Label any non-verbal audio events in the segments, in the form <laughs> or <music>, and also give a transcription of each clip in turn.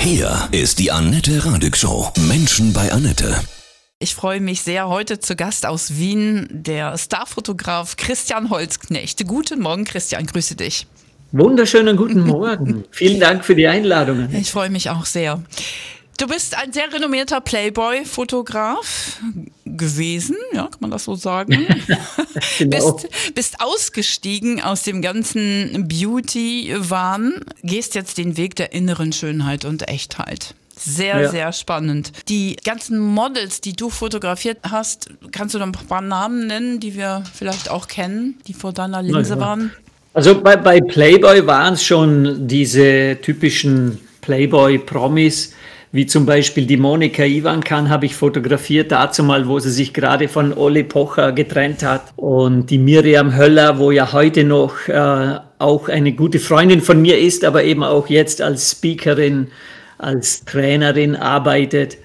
Hier ist die Annette Radig Show. Menschen bei Annette. Ich freue mich sehr, heute zu Gast aus Wien der Starfotograf Christian Holzknecht. Guten Morgen, Christian, grüße dich. Wunderschönen guten Morgen. <laughs> Vielen Dank für die Einladung. Ich freue mich auch sehr. Du bist ein sehr renommierter Playboy-Fotograf gewesen, ja, kann man das so sagen? <laughs> genau. bist, bist ausgestiegen aus dem ganzen Beauty-Wahn, gehst jetzt den Weg der inneren Schönheit und Echtheit. Sehr, ja. sehr spannend. Die ganzen Models, die du fotografiert hast, kannst du noch ein paar Namen nennen, die wir vielleicht auch kennen, die vor deiner Linse ja. waren? Also bei, bei Playboy waren es schon diese typischen Playboy-Promis, wie zum Beispiel die Monika Ivankan habe ich fotografiert, dazu mal, wo sie sich gerade von Ole Pocher getrennt hat. Und die Miriam Höller, wo ja heute noch äh, auch eine gute Freundin von mir ist, aber eben auch jetzt als Speakerin, als Trainerin arbeitet.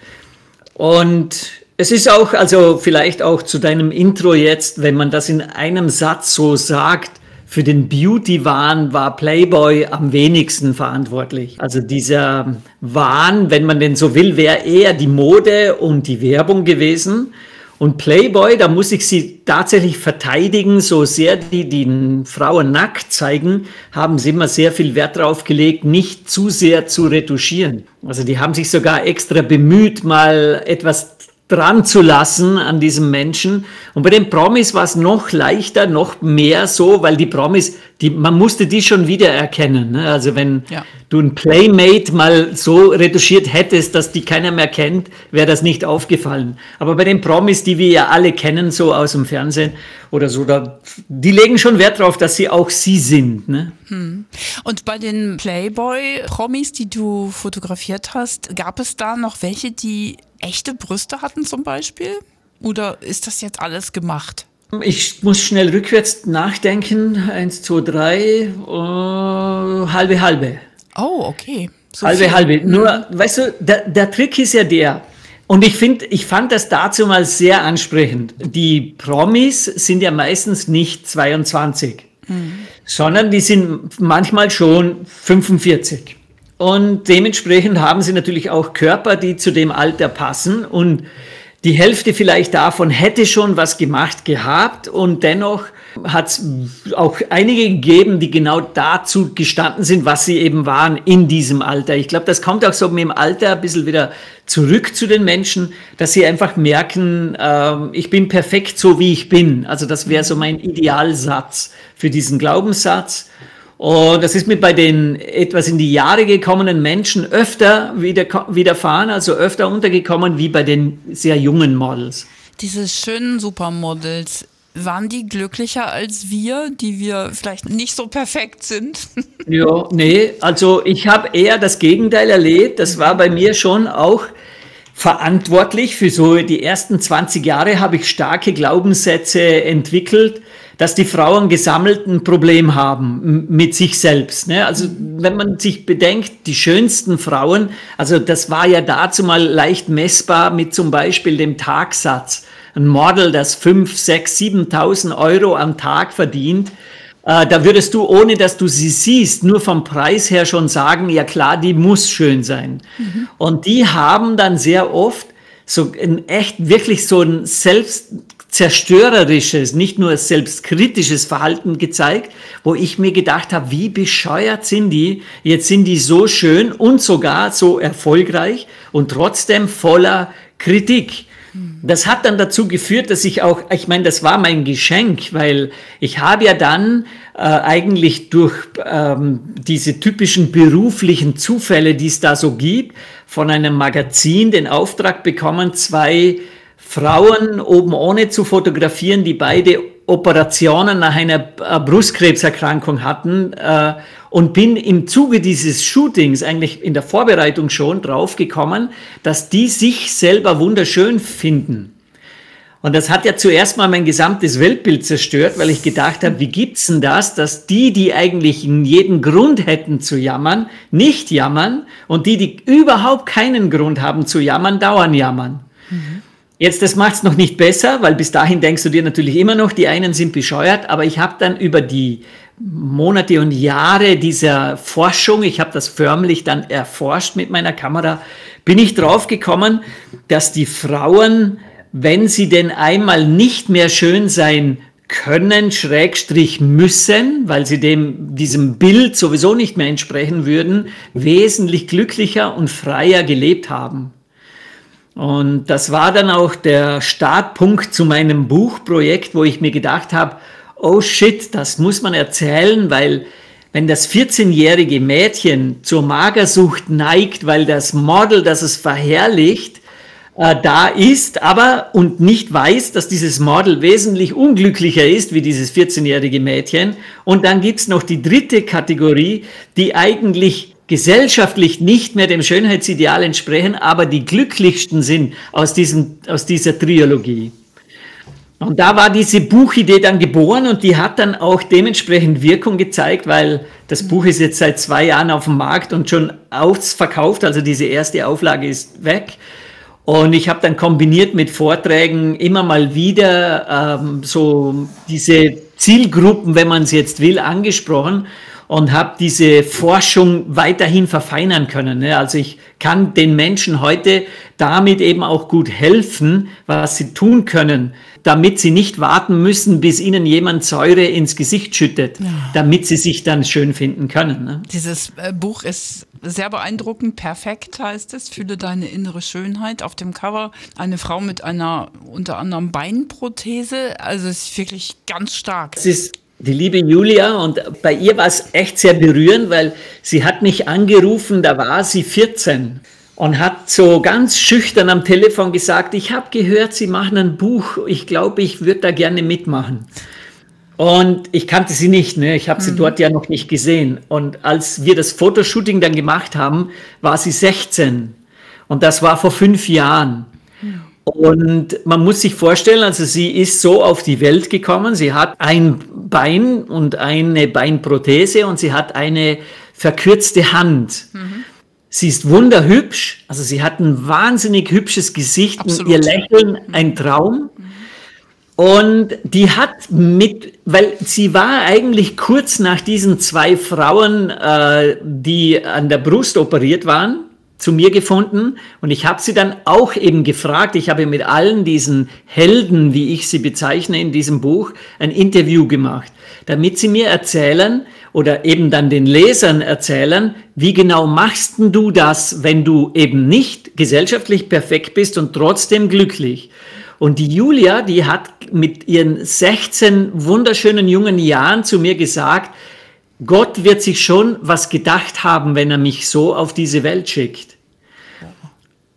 Und es ist auch, also vielleicht auch zu deinem Intro jetzt, wenn man das in einem Satz so sagt, für den Beauty-Wahn war Playboy am wenigsten verantwortlich. Also dieser Wahn, wenn man denn so will, wäre eher die Mode und die Werbung gewesen. Und Playboy, da muss ich sie tatsächlich verteidigen, so sehr die die Frauen nackt zeigen, haben sie immer sehr viel Wert darauf gelegt, nicht zu sehr zu retuschieren. Also die haben sich sogar extra bemüht, mal etwas dran zu lassen an diesem Menschen. Und bei den Promis war es noch leichter, noch mehr so, weil die Promis, die, man musste die schon wieder erkennen. Ne? Also wenn ja. du ein Playmate mal so retuschiert hättest, dass die keiner mehr kennt, wäre das nicht aufgefallen. Aber bei den Promis, die wir ja alle kennen, so aus dem Fernsehen oder so, da, die legen schon Wert darauf, dass sie auch sie sind. Ne? Hm. Und bei den Playboy-Promis, die du fotografiert hast, gab es da noch welche, die echte Brüste hatten zum Beispiel? Oder ist das jetzt alles gemacht? Ich muss schnell rückwärts nachdenken. Eins, zwei, drei, uh, halbe, halbe. Oh, okay. So halbe, viel. halbe. Nur, weißt du, der, der Trick ist ja der, und ich finde, ich fand das dazu mal sehr ansprechend. Die Promis sind ja meistens nicht 22, mhm. sondern die sind manchmal schon 45. Und dementsprechend haben sie natürlich auch Körper, die zu dem Alter passen. Und die Hälfte vielleicht davon hätte schon was gemacht gehabt. Und dennoch hat es auch einige gegeben, die genau dazu gestanden sind, was sie eben waren in diesem Alter. Ich glaube, das kommt auch so mit dem Alter ein bisschen wieder zurück zu den Menschen, dass sie einfach merken, äh, ich bin perfekt so, wie ich bin. Also das wäre so mein Idealsatz für diesen Glaubenssatz. Und das ist mir bei den etwas in die Jahre gekommenen Menschen öfter wieder, widerfahren, also öfter untergekommen wie bei den sehr jungen Models. Diese schönen Supermodels, waren die glücklicher als wir, die wir vielleicht nicht so perfekt sind? <laughs> ja, nee, also ich habe eher das Gegenteil erlebt. Das war bei mir schon auch verantwortlich. Für so die ersten 20 Jahre habe ich starke Glaubenssätze entwickelt dass die Frauen gesammelt ein Problem haben mit sich selbst. Ne? Also wenn man sich bedenkt, die schönsten Frauen, also das war ja dazu mal leicht messbar mit zum Beispiel dem Tagsatz. Ein Model, das 5, 6, 7.000 Euro am Tag verdient, äh, da würdest du, ohne dass du sie siehst, nur vom Preis her schon sagen, ja klar, die muss schön sein. Mhm. Und die haben dann sehr oft so ein echt wirklich so ein selbst zerstörerisches, nicht nur selbstkritisches Verhalten gezeigt, wo ich mir gedacht habe, wie bescheuert sind die? Jetzt sind die so schön und sogar so erfolgreich und trotzdem voller Kritik. Das hat dann dazu geführt, dass ich auch, ich meine, das war mein Geschenk, weil ich habe ja dann äh, eigentlich durch ähm, diese typischen beruflichen Zufälle, die es da so gibt, von einem Magazin den Auftrag bekommen, zwei Frauen oben ohne zu fotografieren, die beide Operationen nach einer äh, Brustkrebserkrankung hatten äh, und bin im Zuge dieses Shootings eigentlich in der Vorbereitung schon draufgekommen, dass die sich selber wunderschön finden. Und das hat ja zuerst mal mein gesamtes Weltbild zerstört, weil ich gedacht habe, wie gibt's denn das, dass die, die eigentlich jeden Grund hätten zu jammern, nicht jammern und die, die überhaupt keinen Grund haben zu jammern, dauern jammern. Mhm. Jetzt, das macht es noch nicht besser, weil bis dahin denkst du dir natürlich immer noch, die einen sind bescheuert, aber ich habe dann über die Monate und Jahre dieser Forschung, ich habe das förmlich dann erforscht mit meiner Kamera, bin ich drauf gekommen, dass die Frauen, wenn sie denn einmal nicht mehr schön sein können, Schrägstrich müssen, weil sie dem, diesem Bild sowieso nicht mehr entsprechen würden, wesentlich glücklicher und freier gelebt haben. Und das war dann auch der Startpunkt zu meinem Buchprojekt, wo ich mir gedacht habe, oh shit, das muss man erzählen, weil wenn das 14-jährige Mädchen zur Magersucht neigt, weil das Model, das es verherrlicht, äh, da ist, aber und nicht weiß, dass dieses Model wesentlich unglücklicher ist wie dieses 14-jährige Mädchen. Und dann gibt's noch die dritte Kategorie, die eigentlich gesellschaftlich nicht mehr dem Schönheitsideal entsprechen, aber die glücklichsten sind aus, diesem, aus dieser Triologie. Und da war diese Buchidee dann geboren und die hat dann auch dementsprechend Wirkung gezeigt, weil das Buch ist jetzt seit zwei Jahren auf dem Markt und schon ausverkauft, also diese erste Auflage ist weg. Und ich habe dann kombiniert mit Vorträgen immer mal wieder ähm, so diese Zielgruppen, wenn man es jetzt will, angesprochen und habe diese Forschung weiterhin verfeinern können. Ne? Also ich kann den Menschen heute damit eben auch gut helfen, was sie tun können, damit sie nicht warten müssen, bis ihnen jemand Säure ins Gesicht schüttet, ja. damit sie sich dann schön finden können. Ne? Dieses äh, Buch ist sehr beeindruckend, perfekt heißt es, fühle deine innere Schönheit. Auf dem Cover eine Frau mit einer unter anderem Beinprothese, also es ist wirklich ganz stark. Es ist die liebe Julia und bei ihr war es echt sehr berührend, weil sie hat mich angerufen, da war sie 14 und hat so ganz schüchtern am Telefon gesagt, ich habe gehört, Sie machen ein Buch, ich glaube, ich würde da gerne mitmachen. Und ich kannte sie nicht, ne? ich habe sie mhm. dort ja noch nicht gesehen. Und als wir das Fotoshooting dann gemacht haben, war sie 16. Und das war vor fünf Jahren. Und man muss sich vorstellen, also sie ist so auf die Welt gekommen, sie hat ein Bein und eine Beinprothese und sie hat eine verkürzte Hand. Mhm. Sie ist wunderhübsch, also sie hat ein wahnsinnig hübsches Gesicht Absolut. und ihr Lächeln ein Traum. Und die hat mit, weil sie war eigentlich kurz nach diesen zwei Frauen, äh, die an der Brust operiert waren, zu mir gefunden und ich habe sie dann auch eben gefragt, ich habe mit allen diesen Helden, wie ich sie bezeichne in diesem Buch, ein Interview gemacht, damit sie mir erzählen oder eben dann den Lesern erzählen, wie genau machst du das, wenn du eben nicht gesellschaftlich perfekt bist und trotzdem glücklich. Und die Julia, die hat mit ihren 16 wunderschönen jungen Jahren zu mir gesagt, Gott wird sich schon was gedacht haben, wenn er mich so auf diese Welt schickt.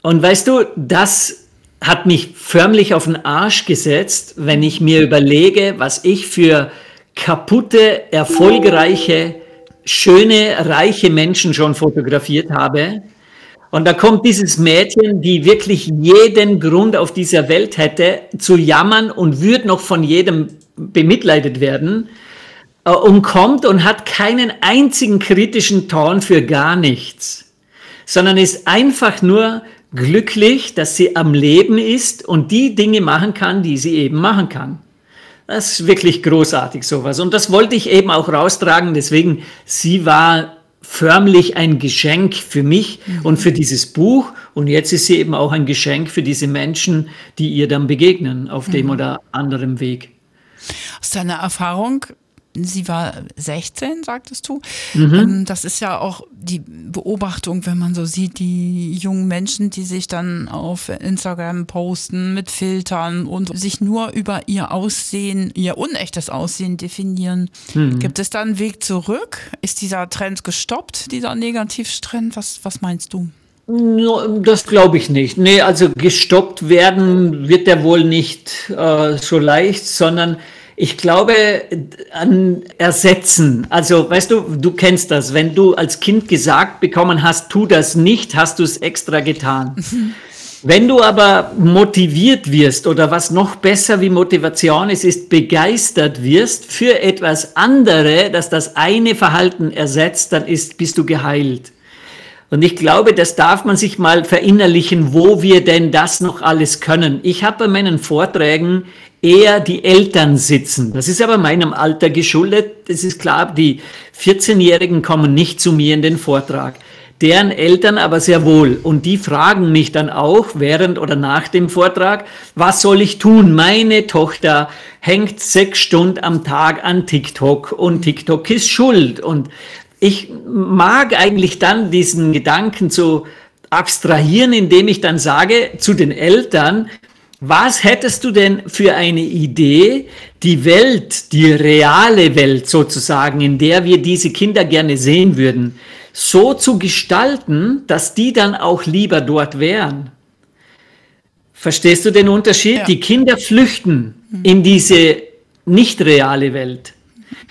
Und weißt du, das hat mich förmlich auf den Arsch gesetzt, wenn ich mir überlege, was ich für kaputte, erfolgreiche, schöne, reiche Menschen schon fotografiert habe. Und da kommt dieses Mädchen, die wirklich jeden Grund auf dieser Welt hätte, zu jammern und würde noch von jedem bemitleidet werden äh, und kommt und hat keinen einzigen kritischen Ton für gar nichts, sondern ist einfach nur glücklich, dass sie am Leben ist und die Dinge machen kann, die sie eben machen kann. Das ist wirklich großartig sowas. Und das wollte ich eben auch raustragen. Deswegen, sie war förmlich ein Geschenk für mich mhm. und für dieses Buch. Und jetzt ist sie eben auch ein Geschenk für diese Menschen, die ihr dann begegnen auf dem mhm. oder anderen Weg. Aus deiner Erfahrung, sie war 16, sagtest du. Mhm. Ähm, das ist ja auch die Beobachtung, wenn man so sieht, die jungen Menschen, die sich dann auf Instagram posten mit Filtern und sich nur über ihr Aussehen, ihr unechtes Aussehen definieren. Mhm. Gibt es da einen Weg zurück? Ist dieser Trend gestoppt, dieser Negativtrend? Was, was meinst du? Das glaube ich nicht. Nee, also gestoppt werden wird der wohl nicht äh, so leicht, sondern ich glaube an Ersetzen. Also, weißt du, du kennst das. Wenn du als Kind gesagt bekommen hast, tu das nicht, hast du es extra getan. <laughs> Wenn du aber motiviert wirst oder was noch besser wie Motivation ist, ist begeistert wirst für etwas andere, das das eine Verhalten ersetzt, dann ist, bist du geheilt. Und ich glaube, das darf man sich mal verinnerlichen, wo wir denn das noch alles können. Ich habe bei meinen Vorträgen eher die Eltern sitzen. Das ist aber meinem Alter geschuldet. Es ist klar, die 14-Jährigen kommen nicht zu mir in den Vortrag. Deren Eltern aber sehr wohl. Und die fragen mich dann auch während oder nach dem Vortrag, was soll ich tun? Meine Tochter hängt sechs Stunden am Tag an TikTok und TikTok ist schuld. Und ich mag eigentlich dann diesen Gedanken zu abstrahieren, indem ich dann sage zu den Eltern, was hättest du denn für eine Idee, die Welt, die reale Welt sozusagen, in der wir diese Kinder gerne sehen würden, so zu gestalten, dass die dann auch lieber dort wären? Verstehst du den Unterschied? Ja. Die Kinder flüchten in diese nicht reale Welt.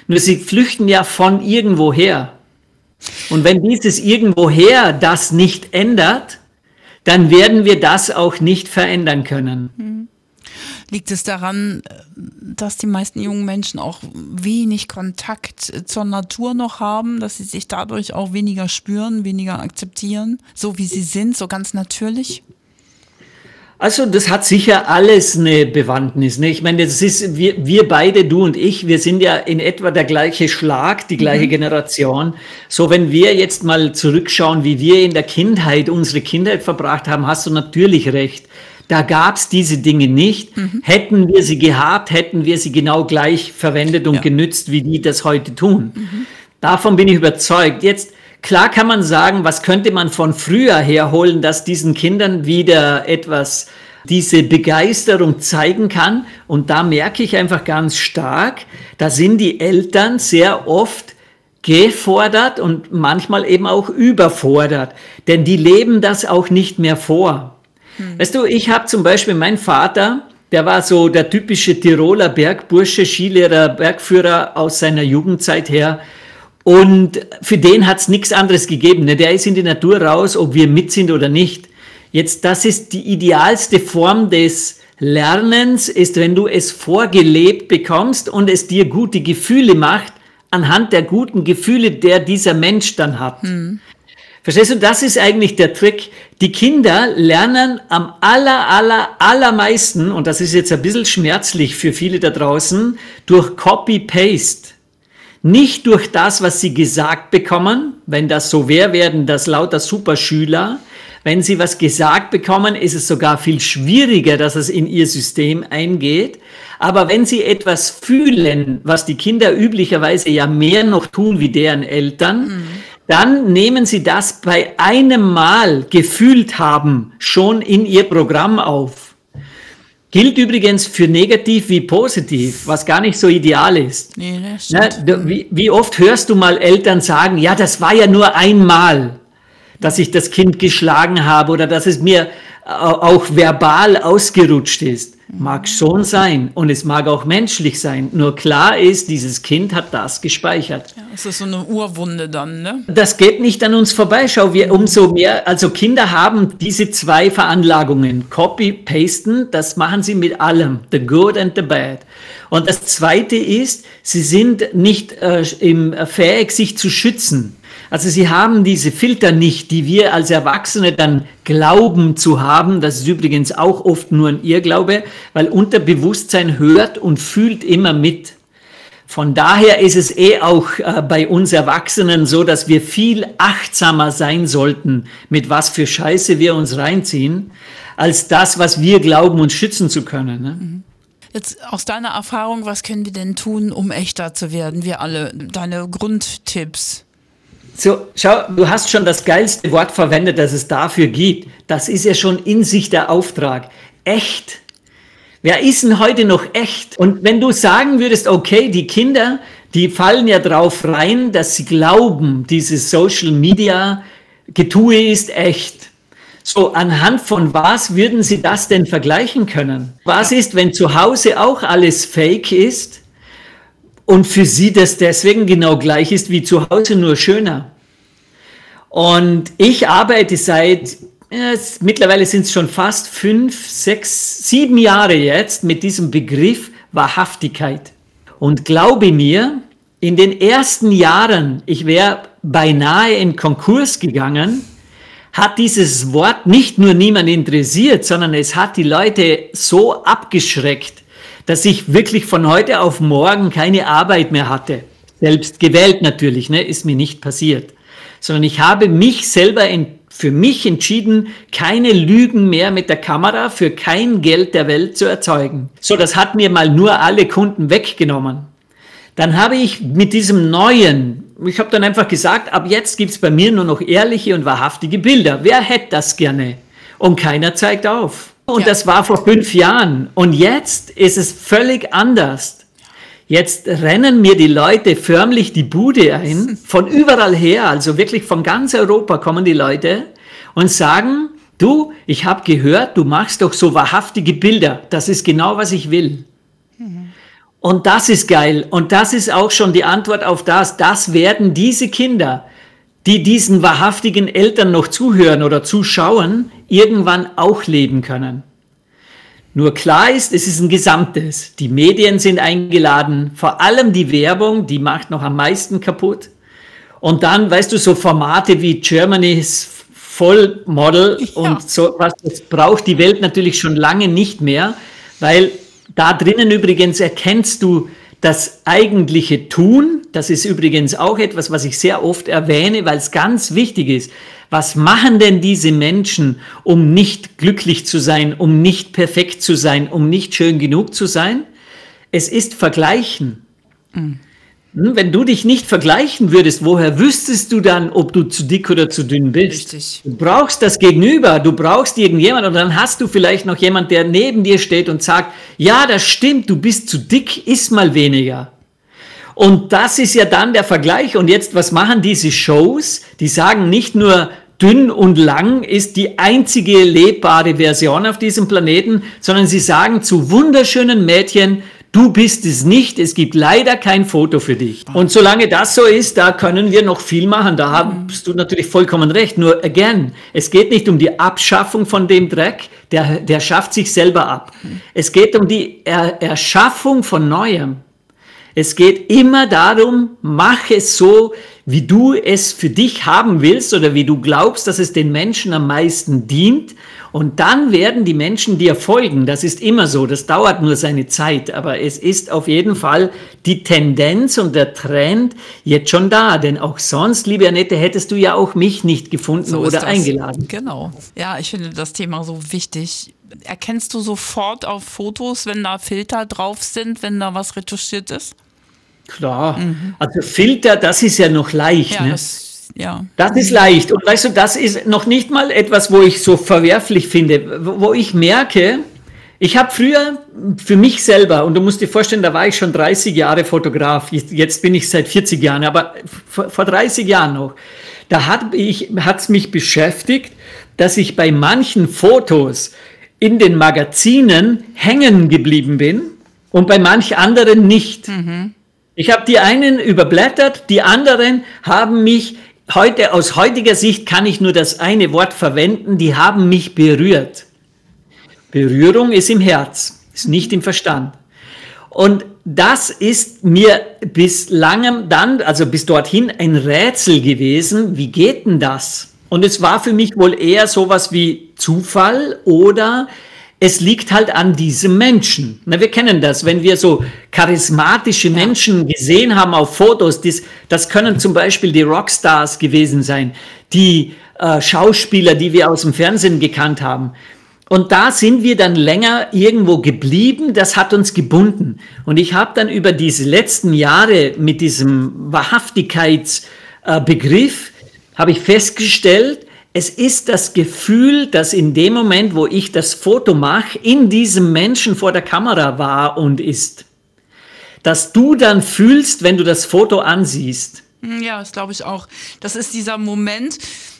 Nur sie flüchten ja von irgendwoher. Und wenn dieses irgendwoher das nicht ändert, dann werden wir das auch nicht verändern können. Hm. Liegt es daran, dass die meisten jungen Menschen auch wenig Kontakt zur Natur noch haben, dass sie sich dadurch auch weniger spüren, weniger akzeptieren, so wie sie sind, so ganz natürlich? Also das hat sicher alles eine Bewandtnis. Ne? Ich meine, das ist wir, wir beide, du und ich, wir sind ja in etwa der gleiche Schlag, die gleiche mhm. Generation. So, wenn wir jetzt mal zurückschauen, wie wir in der Kindheit unsere Kindheit verbracht haben, hast du natürlich recht. Da gab's diese Dinge nicht. Mhm. Hätten wir sie gehabt, hätten wir sie genau gleich verwendet und ja. genützt, wie die das heute tun. Mhm. Davon bin ich überzeugt. Jetzt Klar kann man sagen, was könnte man von früher herholen, dass diesen Kindern wieder etwas diese Begeisterung zeigen kann. Und da merke ich einfach ganz stark, da sind die Eltern sehr oft gefordert und manchmal eben auch überfordert, denn die leben das auch nicht mehr vor. Hm. Weißt du, ich habe zum Beispiel meinen Vater, der war so der typische Tiroler Bergbursche, Skilehrer, Bergführer aus seiner Jugendzeit her. Und für den hat es nichts anderes gegeben. Ne? Der ist in die Natur raus, ob wir mit sind oder nicht. Jetzt, das ist die idealste Form des Lernens, ist, wenn du es vorgelebt bekommst und es dir gute Gefühle macht, anhand der guten Gefühle, der dieser Mensch dann hat. Hm. Verstehst du, das ist eigentlich der Trick. Die Kinder lernen am aller, aller, allermeisten, und das ist jetzt ein bisschen schmerzlich für viele da draußen, durch Copy-Paste. Nicht durch das, was sie gesagt bekommen. Wenn das so wäre, werden das lauter Superschüler. Wenn sie was gesagt bekommen, ist es sogar viel schwieriger, dass es in ihr System eingeht. Aber wenn sie etwas fühlen, was die Kinder üblicherweise ja mehr noch tun wie deren Eltern, mhm. dann nehmen sie das bei einem Mal gefühlt haben schon in ihr Programm auf. Gilt übrigens für negativ wie positiv, was gar nicht so ideal ist. Nee, das ne, stimmt. wie, wie oft hörst du mal Eltern sagen, ja, das war ja nur einmal, dass ich das Kind geschlagen habe oder dass es mir auch verbal ausgerutscht ist. Mag schon sein und es mag auch menschlich sein. Nur klar ist, dieses Kind hat das gespeichert. Ja, es ist so eine Urwunde dann, ne? Das geht nicht an uns vorbei. Schau, wir umso mehr, also Kinder haben diese zwei Veranlagungen. Copy, pasten, das machen sie mit allem. The good and the bad. Und das zweite ist, sie sind nicht äh, im, äh, fähig, sich zu schützen. Also sie haben diese Filter nicht, die wir als Erwachsene dann glauben zu haben. Das ist übrigens auch oft nur ein Irrglaube, weil Unterbewusstsein hört und fühlt immer mit. Von daher ist es eh auch äh, bei uns Erwachsenen so, dass wir viel achtsamer sein sollten, mit was für Scheiße wir uns reinziehen, als das, was wir glauben, uns schützen zu können. Ne? Mhm. Jetzt aus deiner Erfahrung, was können wir denn tun, um echter zu werden? Wir alle, deine Grundtipps. So, schau, du hast schon das geilste Wort verwendet, das es dafür gibt. Das ist ja schon in sich der Auftrag. Echt. Wer ist denn heute noch echt? Und wenn du sagen würdest, okay, die Kinder, die fallen ja drauf rein, dass sie glauben, dieses Social Media Getue ist echt. So, anhand von was würden sie das denn vergleichen können? Was ist, wenn zu Hause auch alles fake ist? Und für sie das deswegen genau gleich ist wie zu Hause, nur schöner. Und ich arbeite seit, ja, mittlerweile sind es schon fast fünf, sechs, sieben Jahre jetzt mit diesem Begriff Wahrhaftigkeit. Und glaube mir, in den ersten Jahren, ich wäre beinahe in Konkurs gegangen, hat dieses Wort nicht nur niemand interessiert, sondern es hat die Leute so abgeschreckt, dass ich wirklich von heute auf morgen keine Arbeit mehr hatte. Selbst gewählt natürlich, ne, ist mir nicht passiert. Sondern ich habe mich selber für mich entschieden, keine Lügen mehr mit der Kamera für kein Geld der Welt zu erzeugen. So, das hat mir mal nur alle Kunden weggenommen. Dann habe ich mit diesem neuen, ich habe dann einfach gesagt, ab jetzt gibt's bei mir nur noch ehrliche und wahrhaftige Bilder. Wer hätte das gerne? Und keiner zeigt auf. Und ja. das war vor fünf Jahren. Und jetzt ist es völlig anders. Jetzt rennen mir die Leute förmlich die Bude ein, <laughs> von überall her, also wirklich von ganz Europa kommen die Leute und sagen, du, ich habe gehört, du machst doch so wahrhaftige Bilder. Das ist genau, was ich will. Mhm. Und das ist geil. Und das ist auch schon die Antwort auf das. Das werden diese Kinder, die diesen wahrhaftigen Eltern noch zuhören oder zuschauen, irgendwann auch leben können. Nur klar ist, es ist ein Gesamtes. Die Medien sind eingeladen, vor allem die Werbung, die macht noch am meisten kaputt. Und dann, weißt du, so Formate wie Germany's Vollmodel <laughs> ja. und so was, das braucht die Welt natürlich schon lange nicht mehr, weil da drinnen übrigens erkennst du das eigentliche Tun. Das ist übrigens auch etwas, was ich sehr oft erwähne, weil es ganz wichtig ist. Was machen denn diese Menschen, um nicht glücklich zu sein, um nicht perfekt zu sein, um nicht schön genug zu sein? Es ist Vergleichen. Mhm. Wenn du dich nicht vergleichen würdest, woher wüsstest du dann, ob du zu dick oder zu dünn bist? Richtig. Du brauchst das Gegenüber, du brauchst irgendjemand und dann hast du vielleicht noch jemand, der neben dir steht und sagt, ja, das stimmt, du bist zu dick, iss mal weniger. Und das ist ja dann der Vergleich. Und jetzt, was machen diese Shows? Die sagen nicht nur, dünn und lang ist die einzige lebbare Version auf diesem Planeten, sondern sie sagen zu wunderschönen Mädchen, du bist es nicht, es gibt leider kein Foto für dich. Und solange das so ist, da können wir noch viel machen. Da hast du natürlich vollkommen recht. Nur, again, es geht nicht um die Abschaffung von dem Dreck, der, der schafft sich selber ab. Es geht um die er Erschaffung von Neuem. Es geht immer darum, mach es so, wie du es für dich haben willst oder wie du glaubst, dass es den Menschen am meisten dient. Und dann werden die Menschen dir folgen. Das ist immer so. Das dauert nur seine Zeit. Aber es ist auf jeden Fall die Tendenz und der Trend jetzt schon da. Denn auch sonst, liebe Annette, hättest du ja auch mich nicht gefunden so oder eingeladen. Genau. Ja, ich finde das Thema so wichtig. Erkennst du sofort auf Fotos, wenn da Filter drauf sind, wenn da was retuschiert ist? Klar. Mhm. Also Filter, das ist ja noch leicht. Ja, ne? das, ja. das ist leicht. Und weißt du, das ist noch nicht mal etwas, wo ich so verwerflich finde, wo ich merke, ich habe früher für mich selber, und du musst dir vorstellen, da war ich schon 30 Jahre Fotograf, jetzt bin ich seit 40 Jahren, aber vor, vor 30 Jahren noch, da hat es mich beschäftigt, dass ich bei manchen Fotos in den Magazinen hängen geblieben bin und bei manch anderen nicht. Mhm. Ich habe die einen überblättert, die anderen haben mich heute, aus heutiger Sicht kann ich nur das eine Wort verwenden, die haben mich berührt. Berührung ist im Herz, ist nicht im Verstand. Und das ist mir bis langem dann, also bis dorthin, ein Rätsel gewesen. Wie geht denn das? Und es war für mich wohl eher sowas wie Zufall oder es liegt halt an diesem Menschen. Na, wir kennen das, wenn wir so charismatische Menschen gesehen haben auf Fotos, das, das können zum Beispiel die Rockstars gewesen sein, die äh, Schauspieler, die wir aus dem Fernsehen gekannt haben. Und da sind wir dann länger irgendwo geblieben, das hat uns gebunden. Und ich habe dann über diese letzten Jahre mit diesem Wahrhaftigkeitsbegriff, äh, habe ich festgestellt, es ist das Gefühl, dass in dem Moment, wo ich das Foto mache, in diesem Menschen vor der Kamera war und ist. Dass du dann fühlst, wenn du das Foto ansiehst. Hm, ja, das glaube ich auch. Das ist dieser Moment,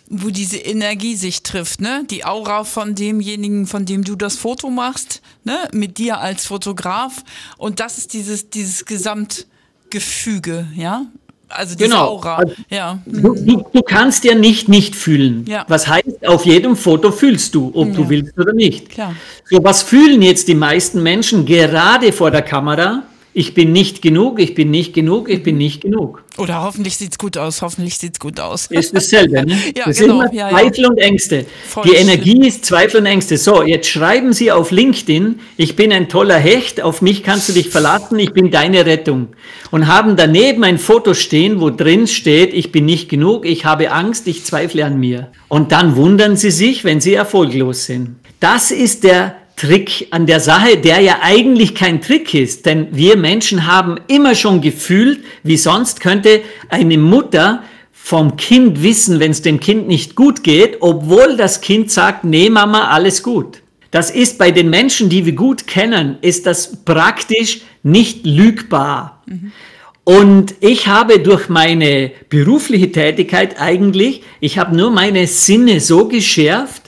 wo diese Energie sich trifft, ne? Die Aura von demjenigen, von dem du das Foto machst, ne? Mit dir als Fotograf. Und das ist dieses, dieses Gesamtgefüge, ja? Also diese genau. Aura. Also, ja. Du, du, du, kannst ja nicht nicht fühlen. Ja. Was heißt, auf jedem Foto fühlst du, ob ja. du willst oder nicht. Klar. So, was fühlen jetzt die meisten Menschen gerade vor der Kamera? Ich bin nicht genug, ich bin nicht genug, ich bin nicht genug. Oder hoffentlich sieht es gut aus, hoffentlich sieht es gut aus. Ist dasselbe, ne? <laughs> ja, das genau. sind immer Zweifel ja. und Ängste. Voll Die schlimm. Energie ist Zweifel und Ängste. So, jetzt schreiben Sie auf LinkedIn, ich bin ein toller Hecht, auf mich kannst du dich verlassen, ich bin deine Rettung. Und haben daneben ein Foto stehen, wo drin steht, ich bin nicht genug, ich habe Angst, ich zweifle an mir. Und dann wundern Sie sich, wenn Sie erfolglos sind. Das ist der Trick an der Sache, der ja eigentlich kein Trick ist, denn wir Menschen haben immer schon gefühlt, wie sonst könnte eine Mutter vom Kind wissen, wenn es dem Kind nicht gut geht, obwohl das Kind sagt, nee Mama, alles gut. Das ist bei den Menschen, die wir gut kennen, ist das praktisch nicht lügbar. Und ich habe durch meine berufliche Tätigkeit eigentlich, ich habe nur meine Sinne so geschärft,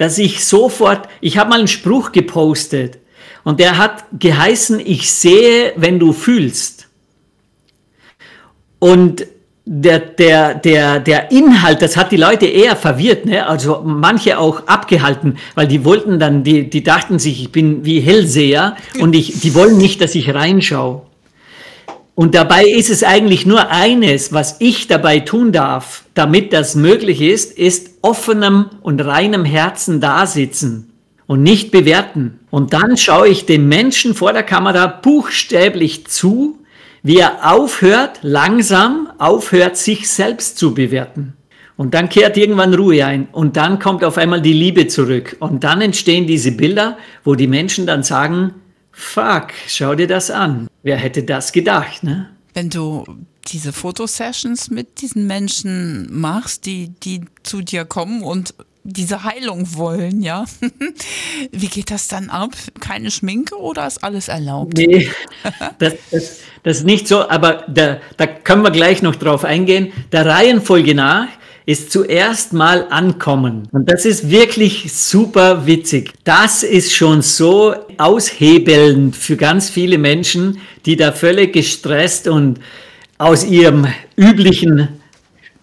dass ich sofort, ich habe mal einen Spruch gepostet und der hat geheißen, ich sehe, wenn du fühlst. Und der, der, der, der Inhalt, das hat die Leute eher verwirrt, ne? also manche auch abgehalten, weil die wollten dann, die, die dachten sich, ich bin wie Hellseher und ich, die wollen nicht, dass ich reinschaue. Und dabei ist es eigentlich nur eines, was ich dabei tun darf, damit das möglich ist, ist offenem und reinem Herzen dasitzen und nicht bewerten. Und dann schaue ich dem Menschen vor der Kamera buchstäblich zu, wie er aufhört, langsam aufhört, sich selbst zu bewerten. Und dann kehrt irgendwann Ruhe ein und dann kommt auf einmal die Liebe zurück. Und dann entstehen diese Bilder, wo die Menschen dann sagen, fuck, schau dir das an. Wer hätte das gedacht, ne? Wenn du diese Fotosessions mit diesen Menschen machst, die, die zu dir kommen und diese Heilung wollen, ja. <laughs> Wie geht das dann ab? Keine Schminke oder ist alles erlaubt? Nee, das, das, das ist nicht so, aber da, da können wir gleich noch drauf eingehen. Der Reihenfolge nach ist zuerst mal ankommen. Und das ist wirklich super witzig. Das ist schon so aushebelnd für ganz viele Menschen, die da völlig gestresst und aus ihrem üblichen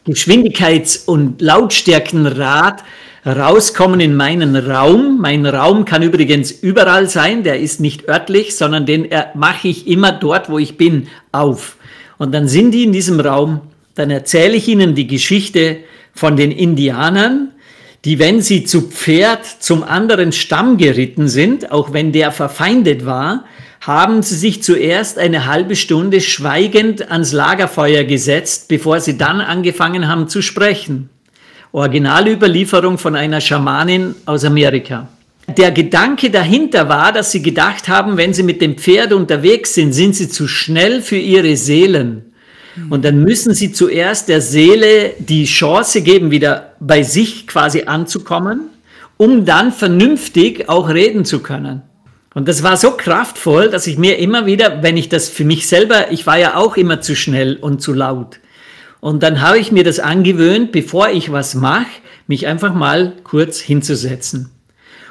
Geschwindigkeits- und Lautstärkenrad rauskommen in meinen Raum. Mein Raum kann übrigens überall sein, der ist nicht örtlich, sondern den äh, mache ich immer dort, wo ich bin, auf. Und dann sind die in diesem Raum, dann erzähle ich ihnen die Geschichte von den Indianern, die, wenn sie zu Pferd zum anderen Stamm geritten sind, auch wenn der verfeindet war, haben sie sich zuerst eine halbe Stunde schweigend ans Lagerfeuer gesetzt, bevor sie dann angefangen haben zu sprechen. Originalüberlieferung von einer Schamanin aus Amerika. Der Gedanke dahinter war, dass sie gedacht haben, wenn sie mit dem Pferd unterwegs sind, sind sie zu schnell für ihre Seelen. Und dann müssen sie zuerst der Seele die Chance geben, wieder bei sich quasi anzukommen, um dann vernünftig auch reden zu können. Und das war so kraftvoll, dass ich mir immer wieder, wenn ich das für mich selber, ich war ja auch immer zu schnell und zu laut. Und dann habe ich mir das angewöhnt, bevor ich was mache, mich einfach mal kurz hinzusetzen.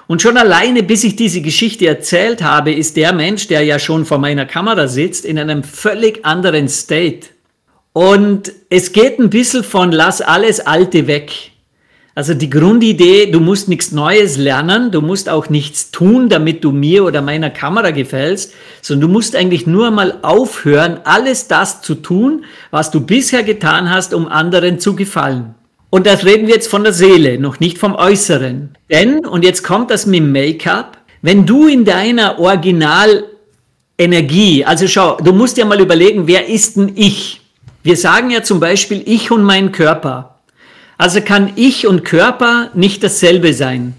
Und schon alleine, bis ich diese Geschichte erzählt habe, ist der Mensch, der ja schon vor meiner Kamera sitzt, in einem völlig anderen State. Und es geht ein bisschen von lass alles Alte weg. Also die Grundidee, du musst nichts Neues lernen, du musst auch nichts tun, damit du mir oder meiner Kamera gefällst, sondern du musst eigentlich nur mal aufhören, alles das zu tun, was du bisher getan hast, um anderen zu gefallen. Und das reden wir jetzt von der Seele, noch nicht vom Äußeren. Denn, und jetzt kommt das mit Make-up, wenn du in deiner Originalenergie, also schau, du musst dir mal überlegen, wer ist denn ich? Wir sagen ja zum Beispiel ich und mein Körper. Also kann ich und Körper nicht dasselbe sein.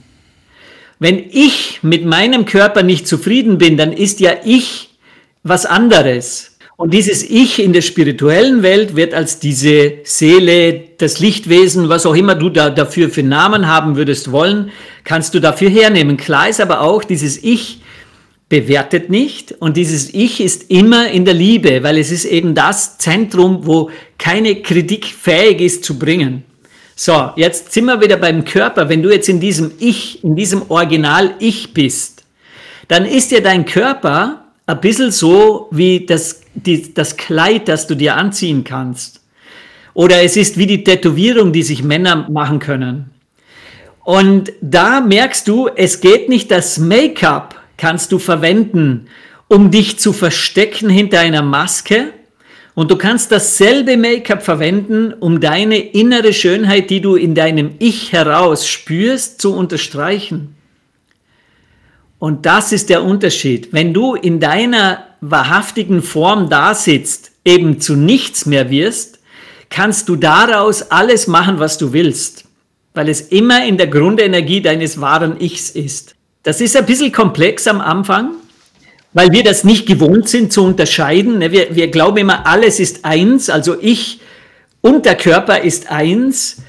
Wenn ich mit meinem Körper nicht zufrieden bin, dann ist ja ich was anderes. Und dieses Ich in der spirituellen Welt wird als diese Seele, das Lichtwesen, was auch immer du da dafür für Namen haben würdest wollen, kannst du dafür hernehmen. Klar ist aber auch, dieses Ich bewertet nicht und dieses Ich ist immer in der Liebe, weil es ist eben das Zentrum, wo keine Kritik fähig ist zu bringen. So, jetzt sind wir wieder beim Körper. Wenn du jetzt in diesem Ich, in diesem Original Ich bist, dann ist ja dein Körper ein bisschen so wie das, die, das Kleid, das du dir anziehen kannst. Oder es ist wie die Tätowierung, die sich Männer machen können. Und da merkst du, es geht nicht, das Make-up kannst du verwenden, um dich zu verstecken hinter einer Maske. Und du kannst dasselbe Make-up verwenden, um deine innere Schönheit, die du in deinem Ich heraus spürst, zu unterstreichen. Und das ist der Unterschied. Wenn du in deiner wahrhaftigen Form da sitzt, eben zu nichts mehr wirst, kannst du daraus alles machen, was du willst, weil es immer in der Grundenergie deines wahren Ichs ist. Das ist ein bisschen komplex am Anfang, weil wir das nicht gewohnt sind zu unterscheiden. Ne, wir, wir glauben immer, alles ist eins, also ich und der Körper ist eins.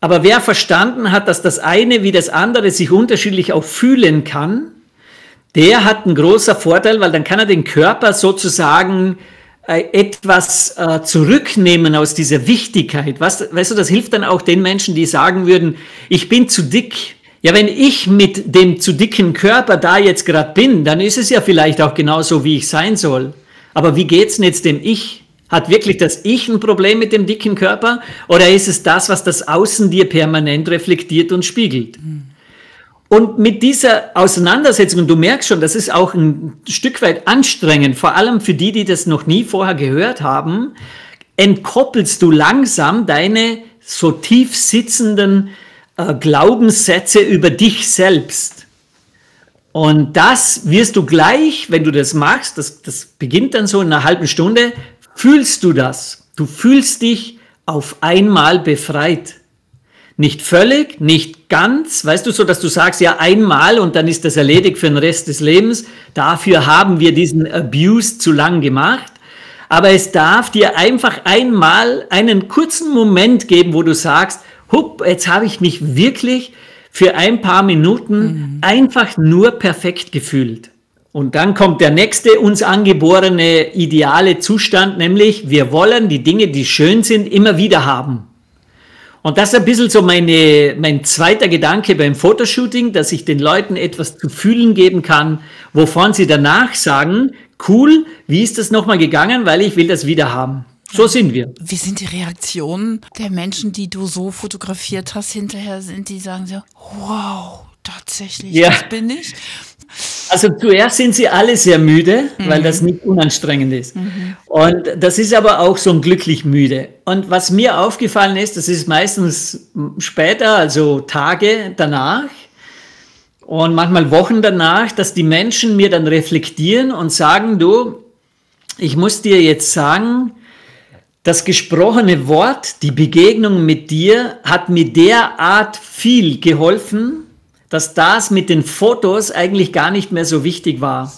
Aber wer verstanden hat, dass das eine wie das andere sich unterschiedlich auch fühlen kann, der hat einen großen Vorteil, weil dann kann er den Körper sozusagen äh, etwas äh, zurücknehmen aus dieser Wichtigkeit. Was, weißt du, das hilft dann auch den Menschen, die sagen würden, ich bin zu dick. Ja, wenn ich mit dem zu dicken Körper da jetzt gerade bin, dann ist es ja vielleicht auch genauso, wie ich sein soll. Aber wie geht's denn jetzt dem Ich? Hat wirklich das Ich ein Problem mit dem dicken Körper? Oder ist es das, was das Außen dir permanent reflektiert und spiegelt? Mhm. Und mit dieser Auseinandersetzung, und du merkst schon, das ist auch ein Stück weit anstrengend, vor allem für die, die das noch nie vorher gehört haben, entkoppelst du langsam deine so tief sitzenden äh, Glaubenssätze über dich selbst. Und das wirst du gleich, wenn du das machst, das, das beginnt dann so in einer halben Stunde, fühlst du das. Du fühlst dich auf einmal befreit. Nicht völlig, nicht ganz, weißt du, so dass du sagst, ja, einmal und dann ist das erledigt für den Rest des Lebens. Dafür haben wir diesen Abuse zu lang gemacht. Aber es darf dir einfach einmal einen kurzen Moment geben, wo du sagst, hupp, jetzt habe ich mich wirklich für ein paar Minuten mhm. einfach nur perfekt gefühlt. Und dann kommt der nächste uns angeborene ideale Zustand, nämlich wir wollen die Dinge, die schön sind, immer wieder haben. Und das ist ein bisschen so meine, mein zweiter Gedanke beim Fotoshooting, dass ich den Leuten etwas zu fühlen geben kann, wovon sie danach sagen, cool, wie ist das nochmal gegangen, weil ich will das wieder haben. So sind wir. Wie sind die Reaktionen der Menschen, die du so fotografiert hast, hinterher sind, die sagen so, wow, tatsächlich, ja. das bin ich. Also zuerst sind sie alle sehr müde, mhm. weil das nicht unanstrengend ist. Mhm. Und das ist aber auch so ein glücklich müde. Und was mir aufgefallen ist, das ist meistens später, also Tage danach und manchmal Wochen danach, dass die Menschen mir dann reflektieren und sagen, du, ich muss dir jetzt sagen, das gesprochene Wort, die Begegnung mit dir hat mir derart viel geholfen, dass das mit den Fotos eigentlich gar nicht mehr so wichtig war.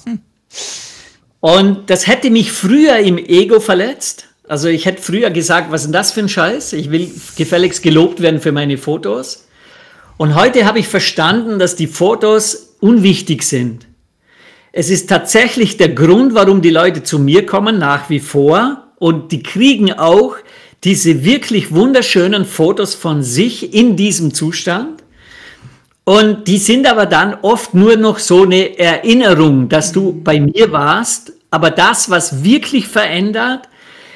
Und das hätte mich früher im Ego verletzt. Also ich hätte früher gesagt, was ist denn das für ein Scheiß? Ich will gefälligst gelobt werden für meine Fotos. Und heute habe ich verstanden, dass die Fotos unwichtig sind. Es ist tatsächlich der Grund, warum die Leute zu mir kommen, nach wie vor. Und die kriegen auch diese wirklich wunderschönen Fotos von sich in diesem Zustand. Und die sind aber dann oft nur noch so eine Erinnerung, dass du bei mir warst. Aber das, was wirklich verändert,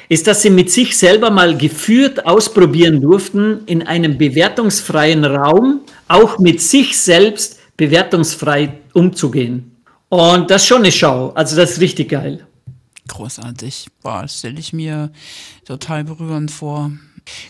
ist, dass sie mit sich selber mal geführt ausprobieren durften, in einem bewertungsfreien Raum, auch mit sich selbst bewertungsfrei umzugehen. Und das ist schon eine Schau. Also das ist richtig geil. Großartig. Boah, das stelle ich mir total berührend vor.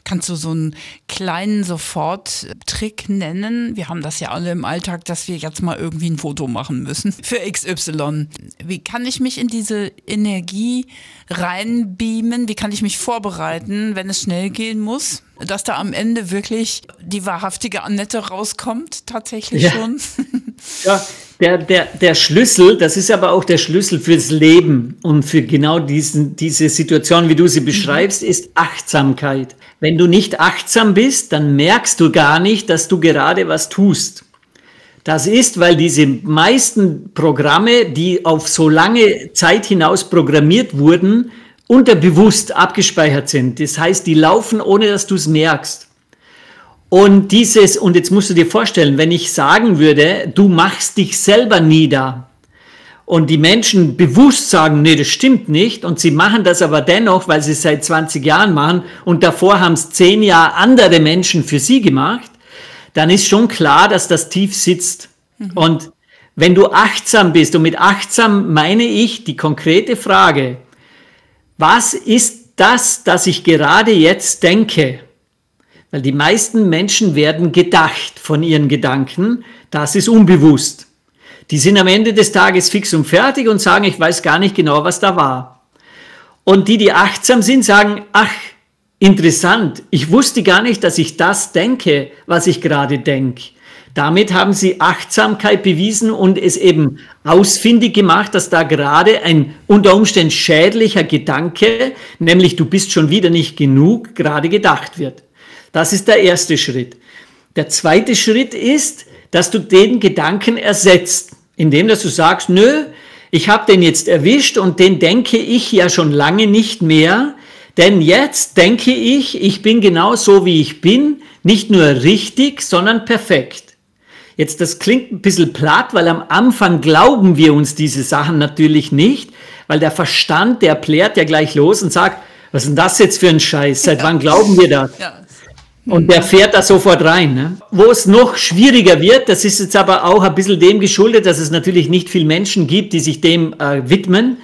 Kannst du so einen kleinen Sofort-Trick nennen? Wir haben das ja alle im Alltag, dass wir jetzt mal irgendwie ein Foto machen müssen <laughs> für XY. Wie kann ich mich in diese Energie reinbeamen? Wie kann ich mich vorbereiten, wenn es schnell gehen muss? Dass da am Ende wirklich die wahrhaftige Annette rauskommt, tatsächlich ja. schon. <laughs> Ja, der, der, der Schlüssel, das ist aber auch der Schlüssel fürs Leben und für genau diesen, diese Situation, wie du sie beschreibst, ist Achtsamkeit. Wenn du nicht achtsam bist, dann merkst du gar nicht, dass du gerade was tust. Das ist, weil diese meisten Programme, die auf so lange Zeit hinaus programmiert wurden, unterbewusst abgespeichert sind. Das heißt, die laufen, ohne dass du es merkst. Und dieses, und jetzt musst du dir vorstellen, wenn ich sagen würde, du machst dich selber nieder und die Menschen bewusst sagen, nee, das stimmt nicht und sie machen das aber dennoch, weil sie es seit 20 Jahren machen und davor haben es 10 Jahre andere Menschen für sie gemacht, dann ist schon klar, dass das tief sitzt. Mhm. Und wenn du achtsam bist, und mit achtsam meine ich die konkrete Frage, was ist das, das ich gerade jetzt denke? Weil die meisten Menschen werden gedacht von ihren Gedanken, das ist unbewusst. Die sind am Ende des Tages fix und fertig und sagen, ich weiß gar nicht genau, was da war. Und die, die achtsam sind, sagen, ach, interessant, ich wusste gar nicht, dass ich das denke, was ich gerade denke. Damit haben sie Achtsamkeit bewiesen und es eben ausfindig gemacht, dass da gerade ein unter Umständen schädlicher Gedanke, nämlich du bist schon wieder nicht genug, gerade gedacht wird. Das ist der erste Schritt. Der zweite Schritt ist, dass du den Gedanken ersetzt, indem dass du sagst, nö, ich habe den jetzt erwischt und den denke ich ja schon lange nicht mehr, denn jetzt denke ich, ich bin genau so, wie ich bin, nicht nur richtig, sondern perfekt. Jetzt, das klingt ein bisschen platt, weil am Anfang glauben wir uns diese Sachen natürlich nicht, weil der Verstand, der plärt ja gleich los und sagt, was ist denn das jetzt für ein Scheiß? Seit ja. wann glauben wir das? Ja. Und der fährt da sofort rein. Ne? Wo es noch schwieriger wird, das ist jetzt aber auch ein bisschen dem geschuldet, dass es natürlich nicht viel Menschen gibt, die sich dem äh, widmen.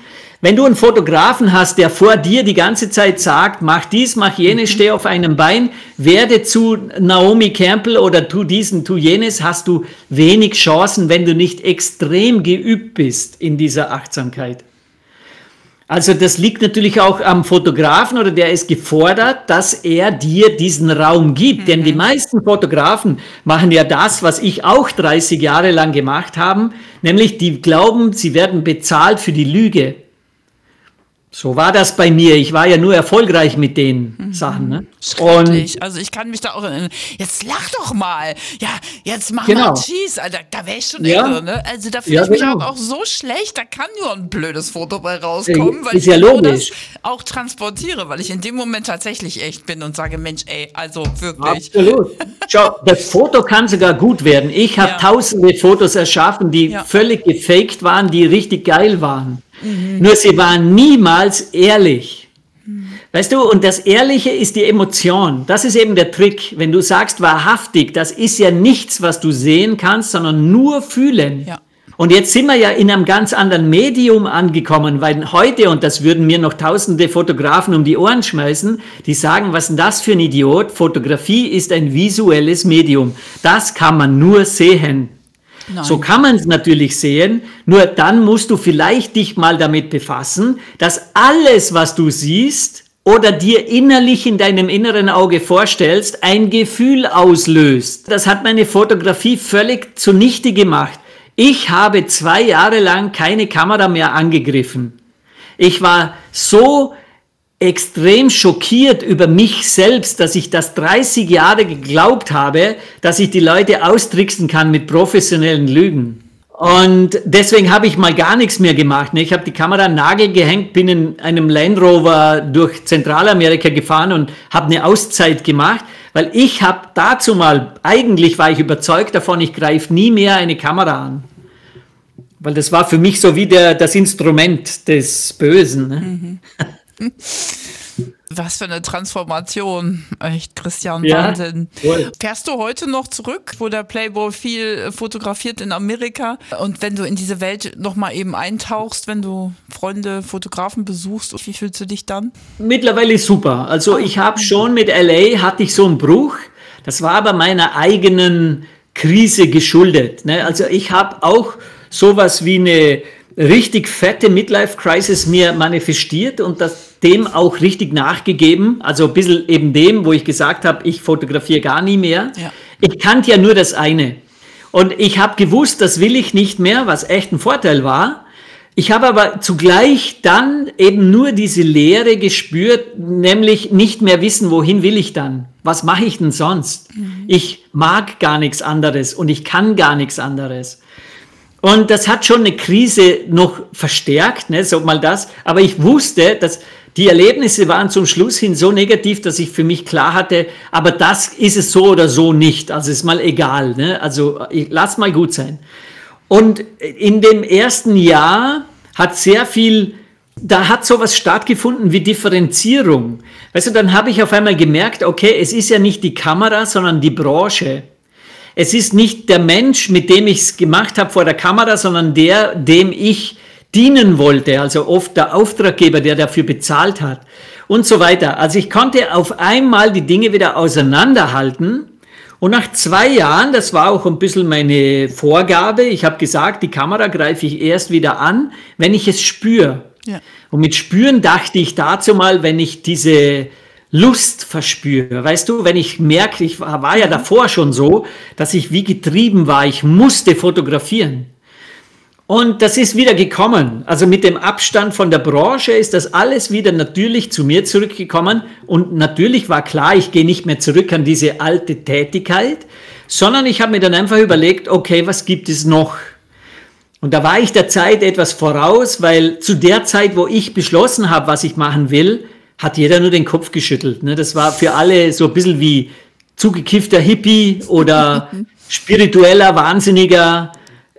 Wenn du einen Fotografen hast, der vor dir die ganze Zeit sagt, mach dies, mach jenes, mhm. steh auf einem Bein, werde zu Naomi Campbell oder tu diesen, tu jenes, hast du wenig Chancen, wenn du nicht extrem geübt bist in dieser Achtsamkeit. Also das liegt natürlich auch am Fotografen oder der ist gefordert, dass er dir diesen Raum gibt. Mhm. Denn die meisten Fotografen machen ja das, was ich auch 30 Jahre lang gemacht habe, nämlich die glauben, sie werden bezahlt für die Lüge. So war das bei mir. Ich war ja nur erfolgreich mit den mhm. Sachen. Ne? Und also ich kann mich da auch erinnern. Jetzt lach doch mal. Ja, jetzt mach genau. mal Cheese. Alter, da wäre ich schon ja. irre. Ne? Also da fühle ja, ich mich genau. auch so schlecht. Da kann nur ein blödes Foto bei rauskommen, weil ist ich ja logisch. auch transportiere, weil ich in dem Moment tatsächlich echt bin und sage, Mensch, ey, also wirklich. Absolut. <laughs> Schau, das Foto kann sogar gut werden. Ich habe ja. tausende Fotos erschaffen, die völlig gefaked waren, die richtig geil waren. Mhm. Nur sie waren niemals ehrlich. Mhm. Weißt du, und das Ehrliche ist die Emotion. Das ist eben der Trick. Wenn du sagst wahrhaftig, das ist ja nichts, was du sehen kannst, sondern nur fühlen. Ja. Und jetzt sind wir ja in einem ganz anderen Medium angekommen, weil heute, und das würden mir noch tausende Fotografen um die Ohren schmeißen, die sagen, was ist denn das für ein Idiot? Fotografie ist ein visuelles Medium. Das kann man nur sehen. Nein. So kann man es natürlich sehen, nur dann musst du vielleicht dich mal damit befassen, dass alles, was du siehst oder dir innerlich in deinem inneren Auge vorstellst, ein Gefühl auslöst. Das hat meine Fotografie völlig zunichte gemacht. Ich habe zwei Jahre lang keine Kamera mehr angegriffen. Ich war so extrem schockiert über mich selbst, dass ich das 30 Jahre geglaubt habe, dass ich die Leute austricksen kann mit professionellen Lügen. Und deswegen habe ich mal gar nichts mehr gemacht. Ich habe die Kamera Nagel gehängt, bin in einem Land Rover durch Zentralamerika gefahren und habe eine Auszeit gemacht, weil ich habe dazu mal, eigentlich war ich überzeugt davon, ich greife nie mehr eine Kamera an. Weil das war für mich so wie der, das Instrument des Bösen. Ne? Mhm. <laughs> Was für eine Transformation. Echt, Christian, ja, Wahnsinn. Cool. Fährst du heute noch zurück, wo der Playboy viel fotografiert in Amerika? Und wenn du in diese Welt nochmal eben eintauchst, wenn du Freunde, Fotografen besuchst, wie fühlst du dich dann? Mittlerweile super. Also ich habe schon mit LA, hatte ich so einen Bruch. Das war aber meiner eigenen Krise geschuldet. Ne? Also ich habe auch sowas wie eine richtig fette Midlife-Crisis mir manifestiert und das, dem auch richtig nachgegeben. Also ein bisschen eben dem, wo ich gesagt habe, ich fotografiere gar nie mehr. Ja. Ich kannte ja nur das eine. Und ich habe gewusst, das will ich nicht mehr, was echt ein Vorteil war. Ich habe aber zugleich dann eben nur diese Leere gespürt, nämlich nicht mehr wissen, wohin will ich dann? Was mache ich denn sonst? Mhm. Ich mag gar nichts anderes und ich kann gar nichts anderes. Und das hat schon eine Krise noch verstärkt, ne, so mal das. Aber ich wusste, dass die Erlebnisse waren zum Schluss hin so negativ, dass ich für mich klar hatte, aber das ist es so oder so nicht. Also ist mal egal. Ne? Also ich, lass mal gut sein. Und in dem ersten Jahr hat sehr viel, da hat sowas stattgefunden wie Differenzierung. Weißt du, dann habe ich auf einmal gemerkt, okay, es ist ja nicht die Kamera, sondern die Branche. Es ist nicht der Mensch, mit dem ich es gemacht habe vor der Kamera, sondern der, dem ich dienen wollte. Also oft der Auftraggeber, der dafür bezahlt hat und so weiter. Also ich konnte auf einmal die Dinge wieder auseinanderhalten. Und nach zwei Jahren, das war auch ein bisschen meine Vorgabe, ich habe gesagt, die Kamera greife ich erst wieder an, wenn ich es spüre. Ja. Und mit Spüren dachte ich dazu mal, wenn ich diese Lust verspüre. Weißt du, wenn ich merke, ich war, war ja davor schon so, dass ich wie getrieben war, ich musste fotografieren. Und das ist wieder gekommen. Also mit dem Abstand von der Branche ist das alles wieder natürlich zu mir zurückgekommen. Und natürlich war klar, ich gehe nicht mehr zurück an diese alte Tätigkeit, sondern ich habe mir dann einfach überlegt, okay, was gibt es noch? Und da war ich der Zeit etwas voraus, weil zu der Zeit, wo ich beschlossen habe, was ich machen will, hat jeder nur den Kopf geschüttelt. Ne? Das war für alle so ein bisschen wie zugekiffter Hippie oder <laughs> spiritueller Wahnsinniger.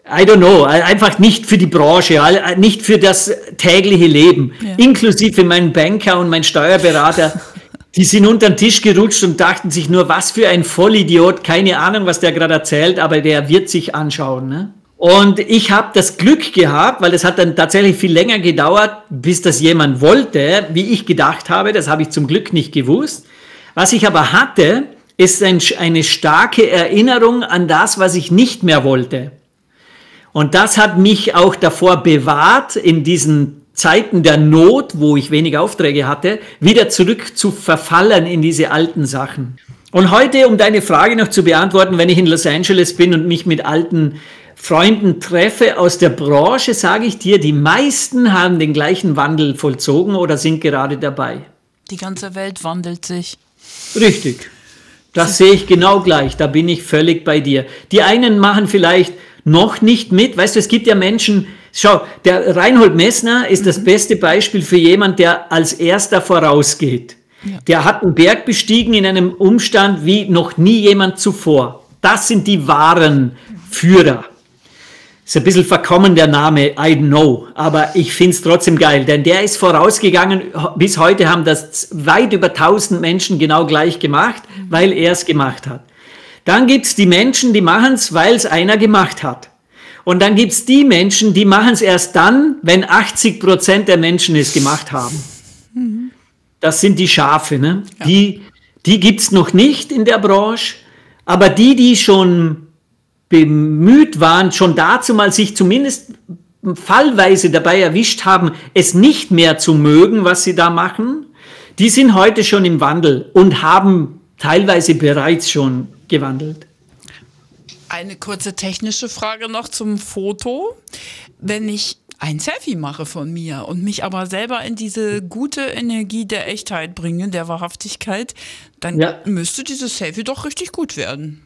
I don't know, einfach nicht für die Branche, nicht für das tägliche Leben, ja. inklusive mein Banker und mein Steuerberater. <laughs> Die sind unter den Tisch gerutscht und dachten sich nur, was für ein Vollidiot, keine Ahnung, was der gerade erzählt, aber der wird sich anschauen. Ne? Und ich habe das Glück gehabt, weil es hat dann tatsächlich viel länger gedauert, bis das jemand wollte, wie ich gedacht habe. Das habe ich zum Glück nicht gewusst. Was ich aber hatte, ist ein, eine starke Erinnerung an das, was ich nicht mehr wollte. Und das hat mich auch davor bewahrt, in diesen Zeiten der Not, wo ich wenig Aufträge hatte, wieder zurück zu verfallen in diese alten Sachen. Und heute, um deine Frage noch zu beantworten, wenn ich in Los Angeles bin und mich mit alten Freunden treffe aus der Branche, sage ich dir, die meisten haben den gleichen Wandel vollzogen oder sind gerade dabei. Die ganze Welt wandelt sich. Richtig. Das sehe ich genau gleich. Da bin ich völlig bei dir. Die einen machen vielleicht noch nicht mit. Weißt du, es gibt ja Menschen, schau, der Reinhold Messner ist mhm. das beste Beispiel für jemand, der als erster vorausgeht. Ja. Der hat einen Berg bestiegen in einem Umstand wie noch nie jemand zuvor. Das sind die wahren Führer. Ist ein bisschen verkommen der Name, I know, aber ich finde es trotzdem geil, denn der ist vorausgegangen. Bis heute haben das weit über 1000 Menschen genau gleich gemacht, weil er es gemacht hat. Dann gibt es die Menschen, die machen es, weil es einer gemacht hat. Und dann gibt es die Menschen, die machen es erst dann, wenn 80 Prozent der Menschen es gemacht haben. Das sind die Schafe. Ne? Ja. Die, die gibt es noch nicht in der Branche, aber die, die schon bemüht waren, schon dazu mal sich zumindest fallweise dabei erwischt haben, es nicht mehr zu mögen, was sie da machen, die sind heute schon im Wandel und haben teilweise bereits schon gewandelt. Eine kurze technische Frage noch zum Foto. Wenn ich ein Selfie mache von mir und mich aber selber in diese gute Energie der Echtheit bringe, der Wahrhaftigkeit, dann ja. müsste dieses Selfie doch richtig gut werden.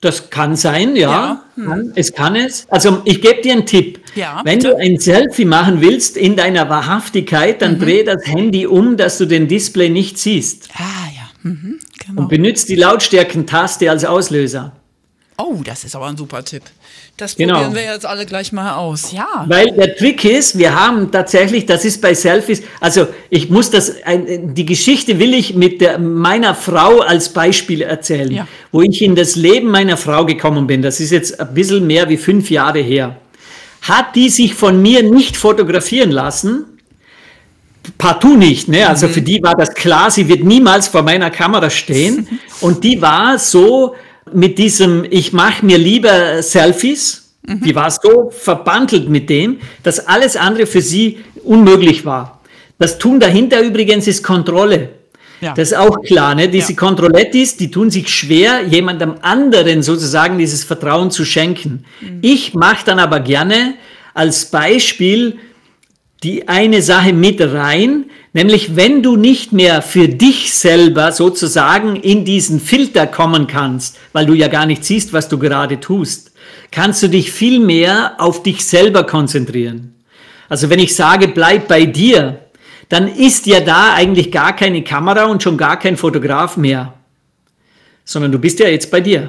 Das kann sein, ja. ja. Hm. Es kann es. Also ich gebe dir einen Tipp. Ja, Wenn du ein Selfie machen willst in deiner Wahrhaftigkeit, dann mhm. dreh das Handy um, dass du den Display nicht siehst. Ah ja. Mhm, genau. Und benutzt die Lautstärkentaste als Auslöser. Oh, das ist aber ein super Tipp. Das genau. probieren wir jetzt alle gleich mal aus. Ja. Weil der Trick ist, wir haben tatsächlich, das ist bei Selfies, also ich muss das, die Geschichte will ich mit der, meiner Frau als Beispiel erzählen, ja. wo ich in das Leben meiner Frau gekommen bin. Das ist jetzt ein bisschen mehr wie fünf Jahre her. Hat die sich von mir nicht fotografieren lassen? Partout nicht, ne? Also mhm. für die war das klar, sie wird niemals vor meiner Kamera stehen. <laughs> Und die war so, mit diesem, ich mache mir lieber Selfies, mhm. die war so verbandelt mit dem, dass alles andere für sie unmöglich war. Das Tun dahinter übrigens ist Kontrolle. Ja. Das ist auch klar, ne? Diese ja. Kontrollettis, die tun sich schwer, jemandem anderen sozusagen dieses Vertrauen zu schenken. Mhm. Ich mache dann aber gerne als Beispiel die eine Sache mit rein, nämlich wenn du nicht mehr für dich selber sozusagen in diesen Filter kommen kannst, weil du ja gar nicht siehst, was du gerade tust, kannst du dich viel mehr auf dich selber konzentrieren. Also wenn ich sage, bleib bei dir, dann ist ja da eigentlich gar keine Kamera und schon gar kein Fotograf mehr, sondern du bist ja jetzt bei dir. Ein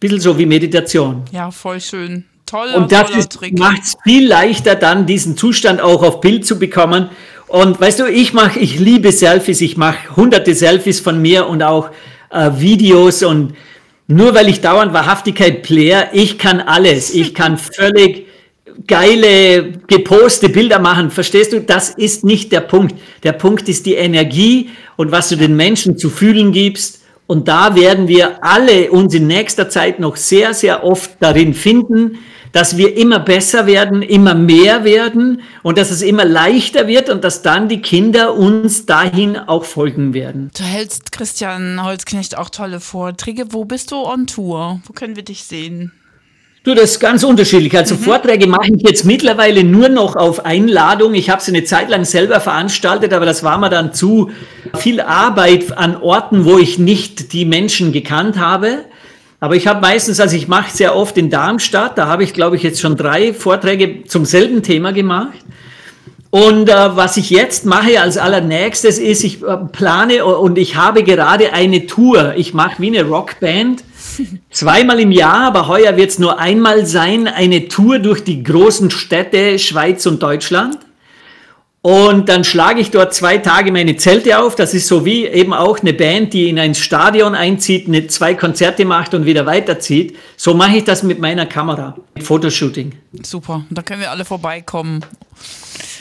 bisschen so wie Meditation. Ja, voll schön. Toller, und das macht es viel leichter, dann diesen Zustand auch auf Bild zu bekommen. Und weißt du, ich mache, ich liebe Selfies, ich mache hunderte Selfies von mir und auch äh, Videos und nur weil ich dauernd Wahrhaftigkeit pläre, ich kann alles, ich <laughs> kann völlig geile, geposte Bilder machen. Verstehst du? Das ist nicht der Punkt. Der Punkt ist die Energie und was du den Menschen zu fühlen gibst. Und da werden wir alle uns in nächster Zeit noch sehr, sehr oft darin finden, dass wir immer besser werden, immer mehr werden und dass es immer leichter wird und dass dann die Kinder uns dahin auch folgen werden. Du hältst Christian Holzknecht auch tolle Vorträge. Wo bist du on Tour? Wo können wir dich sehen? Du, das ist ganz unterschiedlich. Also mhm. Vorträge mache ich jetzt mittlerweile nur noch auf Einladung. Ich habe sie eine Zeit lang selber veranstaltet, aber das war mir dann zu viel Arbeit an Orten, wo ich nicht die Menschen gekannt habe. Aber ich habe meistens, also ich mache sehr oft in Darmstadt, da habe ich, glaube ich, jetzt schon drei Vorträge zum selben Thema gemacht. Und äh, was ich jetzt mache als allernächstes ist, ich äh, plane und ich habe gerade eine Tour. Ich mache wie eine Rockband <laughs> Zweimal im Jahr, aber heuer wird es nur einmal sein, eine Tour durch die großen Städte Schweiz und Deutschland. Und dann schlage ich dort zwei Tage meine Zelte auf. Das ist so wie eben auch eine Band, die in ein Stadion einzieht, eine, zwei Konzerte macht und wieder weiterzieht. So mache ich das mit meiner Kamera. Fotoshooting. Super. Da können wir alle vorbeikommen.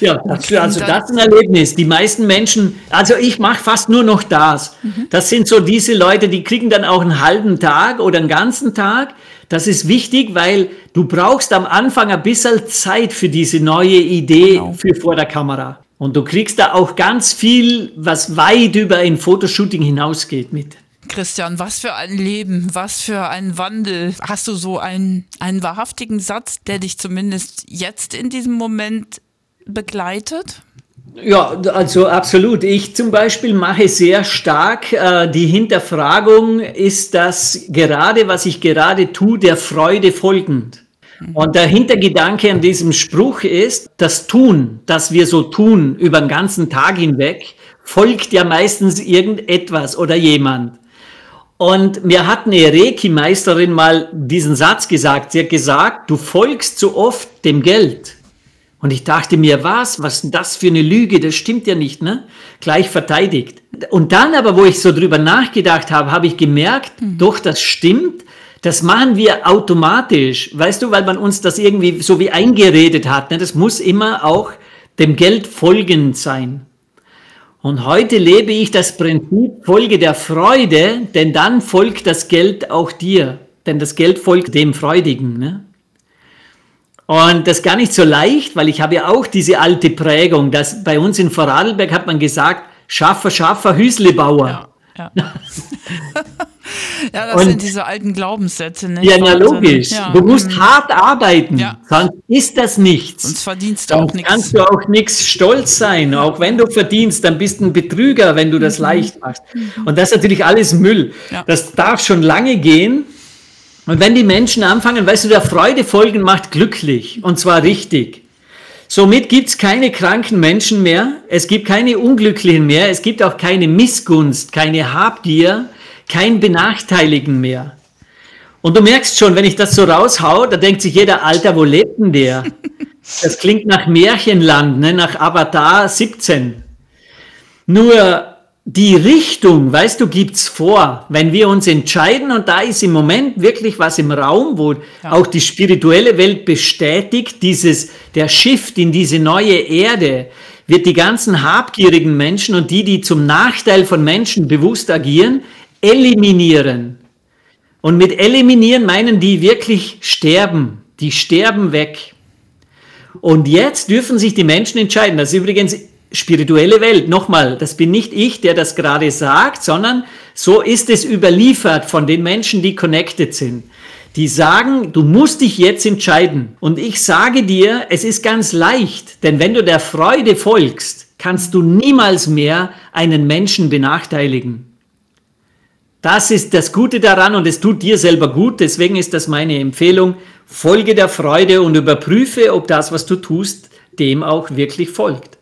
Ja, das, also das ist ein Erlebnis. Die meisten Menschen, also ich mache fast nur noch das. Mhm. Das sind so diese Leute, die kriegen dann auch einen halben Tag oder einen ganzen Tag. Das ist wichtig, weil du brauchst am Anfang ein bisschen Zeit für diese neue Idee genau. für vor der Kamera. Und du kriegst da auch ganz viel, was weit über ein Fotoshooting hinausgeht mit. Christian, was für ein Leben, was für ein Wandel. Hast du so einen, einen wahrhaftigen Satz, der dich zumindest jetzt in diesem Moment begleitet? Ja, also absolut. Ich zum Beispiel mache sehr stark äh, die Hinterfragung, ist das gerade, was ich gerade tue, der Freude folgend? Mhm. Und der Hintergedanke an diesem Spruch ist, das Tun, das wir so tun über den ganzen Tag hinweg, folgt ja meistens irgendetwas oder jemand. Und mir hat eine Reiki-Meisterin mal diesen Satz gesagt. Sie hat gesagt, du folgst zu oft dem Geld. Und ich dachte mir, was, was ist das für eine Lüge? Das stimmt ja nicht, ne? Gleich verteidigt. Und dann aber, wo ich so drüber nachgedacht habe, habe ich gemerkt, mhm. doch, das stimmt. Das machen wir automatisch, weißt du, weil man uns das irgendwie so wie eingeredet hat. Ne? Das muss immer auch dem Geld folgend sein. Und heute lebe ich das Prinzip Folge der Freude, denn dann folgt das Geld auch dir. Denn das Geld folgt dem Freudigen. Ne? Und das ist gar nicht so leicht, weil ich habe ja auch diese alte Prägung, dass bei uns in Vorarlberg hat man gesagt, Schaffer, Schaffer, Hüslebauer. Ja. Ja. <laughs> ja, das und, sind diese alten Glaubenssätze. Nicht? Ja, na logisch. Ja. Du musst mhm. hart arbeiten, ja. sonst ist das nichts. Sonst verdienst du auch nichts. kannst du auch nichts stolz sein. Auch wenn du verdienst, dann bist du ein Betrüger, wenn du das mhm. leicht machst. Mhm. Und das ist natürlich alles Müll. Das darf schon lange gehen. Und wenn die Menschen anfangen, weißt du, der Freude folgen macht glücklich. Und zwar richtig. Somit gibt es keine kranken Menschen mehr, es gibt keine Unglücklichen mehr, es gibt auch keine Missgunst, keine Habgier, kein Benachteiligen mehr. Und du merkst schon, wenn ich das so raushau, da denkt sich jeder, Alter, wo lebt denn der? Das klingt nach Märchenland, ne? nach Avatar 17. Nur die Richtung, weißt du, gibt's vor. Wenn wir uns entscheiden, und da ist im Moment wirklich was im Raum, wo ja. auch die spirituelle Welt bestätigt, dieses, der Shift in diese neue Erde, wird die ganzen habgierigen Menschen und die, die zum Nachteil von Menschen bewusst agieren, eliminieren. Und mit eliminieren meinen die wirklich sterben. Die sterben weg. Und jetzt dürfen sich die Menschen entscheiden. Das ist übrigens spirituelle Welt. Nochmal, das bin nicht ich, der das gerade sagt, sondern so ist es überliefert von den Menschen, die connected sind. Die sagen, du musst dich jetzt entscheiden. Und ich sage dir, es ist ganz leicht, denn wenn du der Freude folgst, kannst du niemals mehr einen Menschen benachteiligen. Das ist das Gute daran und es tut dir selber gut. Deswegen ist das meine Empfehlung. Folge der Freude und überprüfe, ob das, was du tust, dem auch wirklich folgt.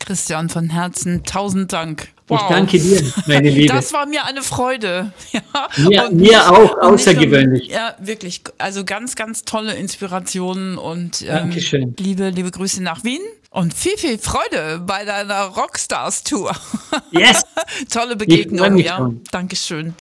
Christian von Herzen, tausend Dank. Wow. Ich danke dir, meine Liebe. Das war mir eine Freude. <laughs> Ja, mir, mir auch außergewöhnlich. ja, wirklich. Also ganz, ganz tolle Inspirationen und ähm, liebe, liebe Grüße nach Wien und viel, viel Freude bei deiner Rockstars-Tour. Yes. <laughs> Tolle Begegnung, ja. Dankeschön.